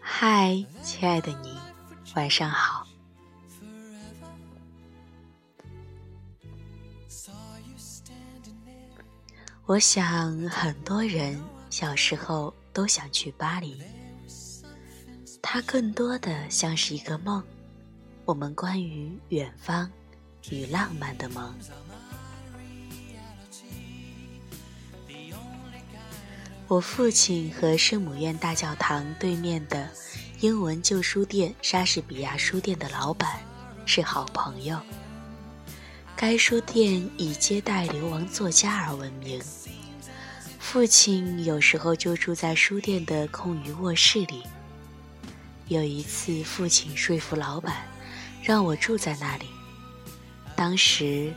嗨，亲爱的你，晚上好。我想很多人小时候都想去巴黎，它更多的像是一个梦，我们关于远方与浪漫的梦。我父亲和圣母院大教堂对面的英文旧书店莎士比亚书店的老板是好朋友。该书店以接待流亡作家而闻名。父亲有时候就住在书店的空余卧室里。有一次，父亲说服老板让我住在那里。当时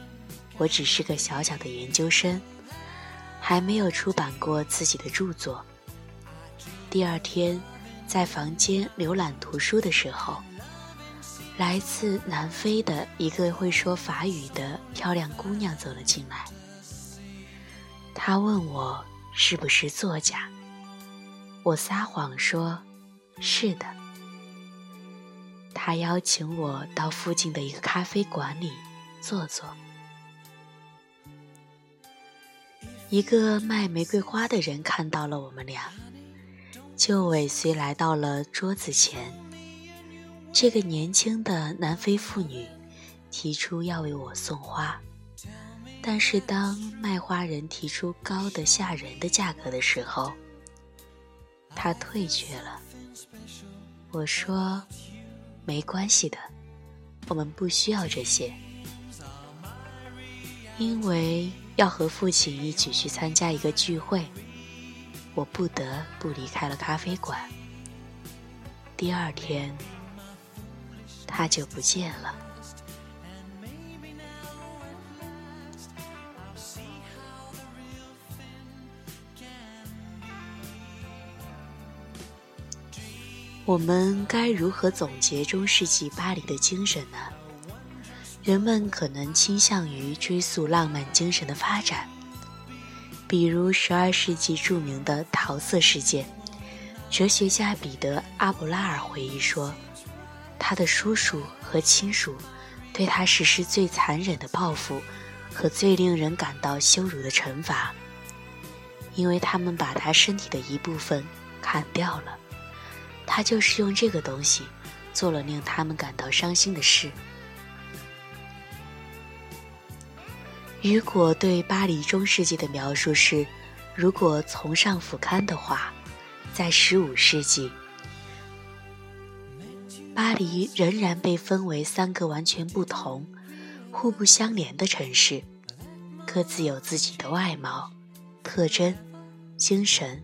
我只是个小小的研究生。还没有出版过自己的著作。第二天，在房间浏览图书的时候，来自南非的一个会说法语的漂亮姑娘走了进来。她问我是不是作家。我撒谎说：“是的。”她邀请我到附近的一个咖啡馆里坐坐。一个卖玫瑰花的人看到了我们俩，就尾随来到了桌子前。这个年轻的南非妇女提出要为我送花，但是当卖花人提出高的吓人的价格的时候，她退却了。我说：“没关系的，我们不需要这些，因为。”要和父亲一起去参加一个聚会，我不得不离开了咖啡馆。第二天，他就不见了。我们该如何总结中世纪巴黎的精神呢？人们可能倾向于追溯浪漫精神的发展，比如十二世纪著名的桃色事件。哲学家彼得·阿布拉尔回忆说，他的叔叔和亲属对他实施最残忍的报复和最令人感到羞辱的惩罚，因为他们把他身体的一部分砍掉了。他就是用这个东西做了令他们感到伤心的事。雨果对巴黎中世纪的描述是：如果从上俯瞰的话，在15世纪，巴黎仍然被分为三个完全不同、互不相连的城市，各自有自己的外貌、特征、精神、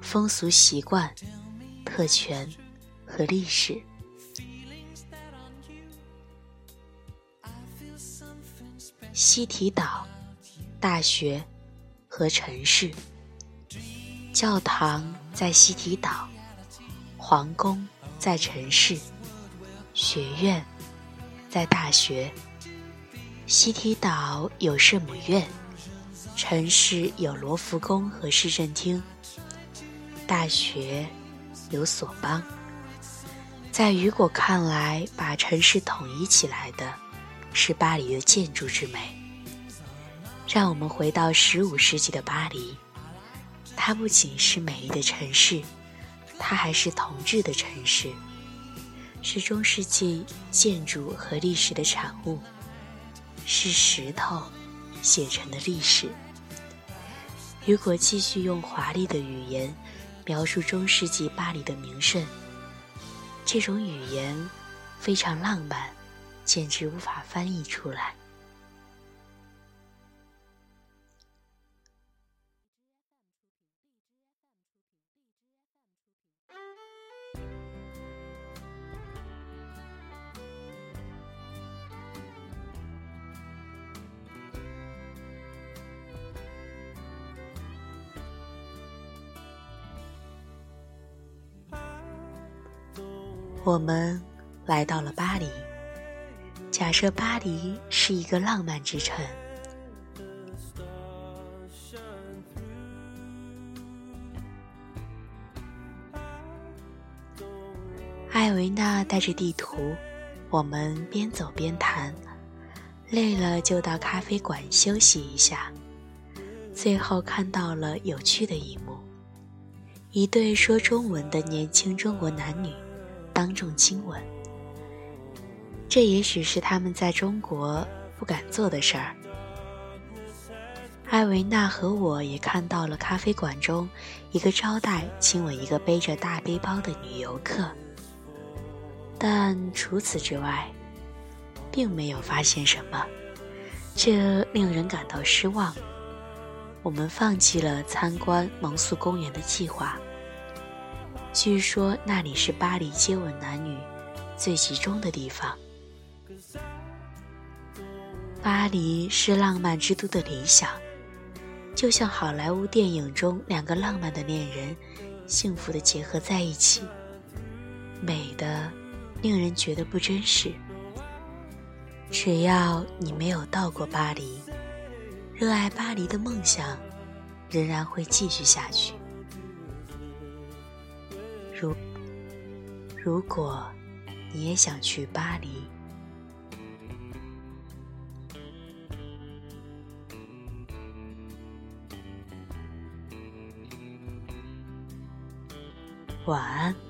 风俗习惯、特权和历史。西提岛、大学和城市。教堂在西提岛，皇宫在城市，学院在大学。西提岛有圣母院，城市有罗浮宫和市政厅，大学有索邦。在雨果看来，把城市统一起来的。是巴黎的建筑之美。让我们回到十五世纪的巴黎，它不仅是美丽的城市，它还是同质的城市，是中世纪建筑和历史的产物，是石头写成的历史。如果继续用华丽的语言描述中世纪巴黎的名胜，这种语言非常浪漫。简直无法翻译出来。我们来到了巴黎。假设巴黎是一个浪漫之城，艾维娜带着地图，我们边走边谈，累了就到咖啡馆休息一下。最后看到了有趣的一幕：一对说中文的年轻中国男女当众亲吻。这也许是他们在中国不敢做的事儿。艾维娜和我也看到了咖啡馆中一个招待亲吻一个背着大背包的女游客，但除此之外，并没有发现什么，这令人感到失望。我们放弃了参观蒙素公园的计划。据说那里是巴黎接吻男女最集中的地方。巴黎是浪漫之都的理想，就像好莱坞电影中两个浪漫的恋人幸福的结合在一起，美的令人觉得不真实。只要你没有到过巴黎，热爱巴黎的梦想仍然会继续下去。如果你也想去巴黎。晚安。